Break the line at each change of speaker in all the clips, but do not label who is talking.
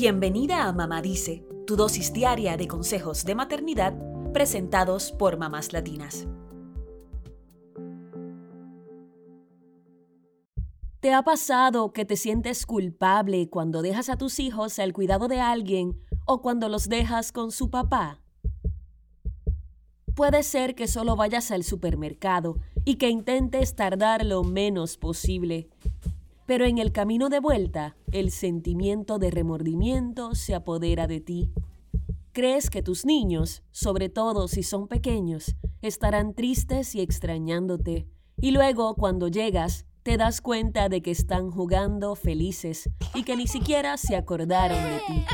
Bienvenida a Mamá Dice, tu dosis diaria de consejos de maternidad presentados por mamás latinas. ¿Te ha pasado que te sientes culpable cuando dejas a tus hijos al cuidado de alguien o cuando los dejas con su papá? Puede ser que solo vayas al supermercado y que intentes tardar lo menos posible. Pero en el camino de vuelta, el sentimiento de remordimiento se apodera de ti. Crees que tus niños, sobre todo si son pequeños, estarán tristes y extrañándote. Y luego, cuando llegas, te das cuenta de que están jugando felices y que ni siquiera se acordaron de ti.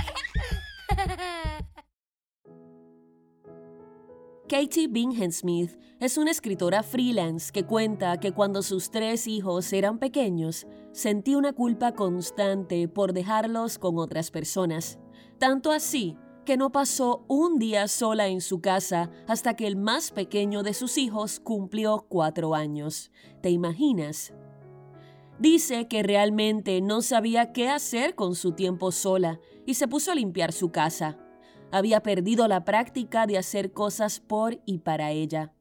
Katie Bingham Smith es una escritora freelance que cuenta que cuando sus tres hijos eran pequeños, sentí una culpa constante por dejarlos con otras personas. Tanto así que no pasó un día sola en su casa hasta que el más pequeño de sus hijos cumplió cuatro años. ¿Te imaginas? Dice que realmente no sabía qué hacer con su tiempo sola y se puso a limpiar su casa había perdido la práctica de hacer cosas por y para ella.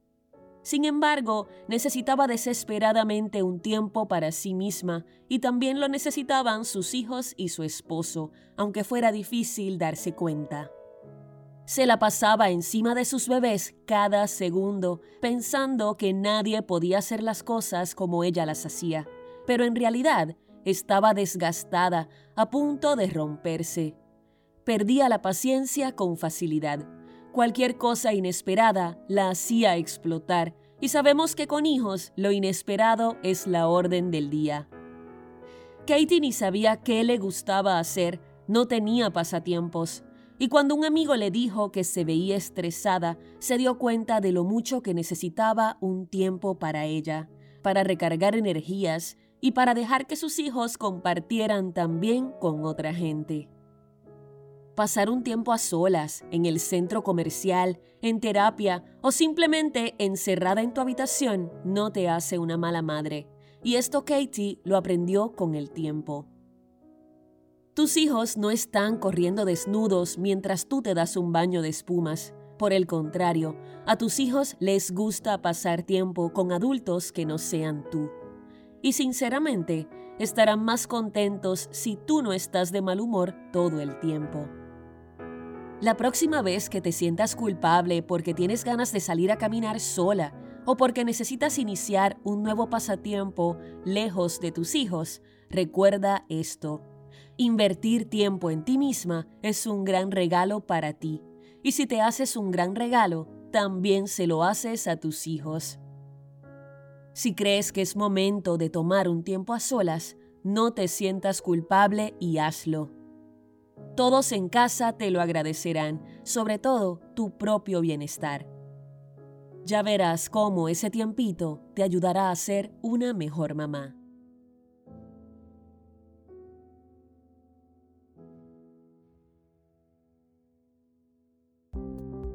Sin embargo, necesitaba desesperadamente un tiempo para sí misma y también lo necesitaban sus hijos y su esposo, aunque fuera difícil darse cuenta. Se la pasaba encima de sus bebés cada segundo, pensando que nadie podía hacer las cosas como ella las hacía, pero en realidad estaba desgastada, a punto de romperse. Perdía la paciencia con facilidad. Cualquier cosa inesperada la hacía explotar y sabemos que con hijos lo inesperado es la orden del día. Katie ni sabía qué le gustaba hacer, no tenía pasatiempos, y cuando un amigo le dijo que se veía estresada, se dio cuenta de lo mucho que necesitaba un tiempo para ella, para recargar energías y para dejar que sus hijos compartieran también con otra gente. Pasar un tiempo a solas, en el centro comercial, en terapia o simplemente encerrada en tu habitación no te hace una mala madre. Y esto Katie lo aprendió con el tiempo. Tus hijos no están corriendo desnudos mientras tú te das un baño de espumas. Por el contrario, a tus hijos les gusta pasar tiempo con adultos que no sean tú. Y sinceramente, estarán más contentos si tú no estás de mal humor todo el tiempo. La próxima vez que te sientas culpable porque tienes ganas de salir a caminar sola o porque necesitas iniciar un nuevo pasatiempo lejos de tus hijos, recuerda esto. Invertir tiempo en ti misma es un gran regalo para ti. Y si te haces un gran regalo, también se lo haces a tus hijos. Si crees que es momento de tomar un tiempo a solas, no te sientas culpable y hazlo. Todos en casa te lo agradecerán, sobre todo tu propio bienestar. Ya verás cómo ese tiempito te ayudará a ser una mejor mamá.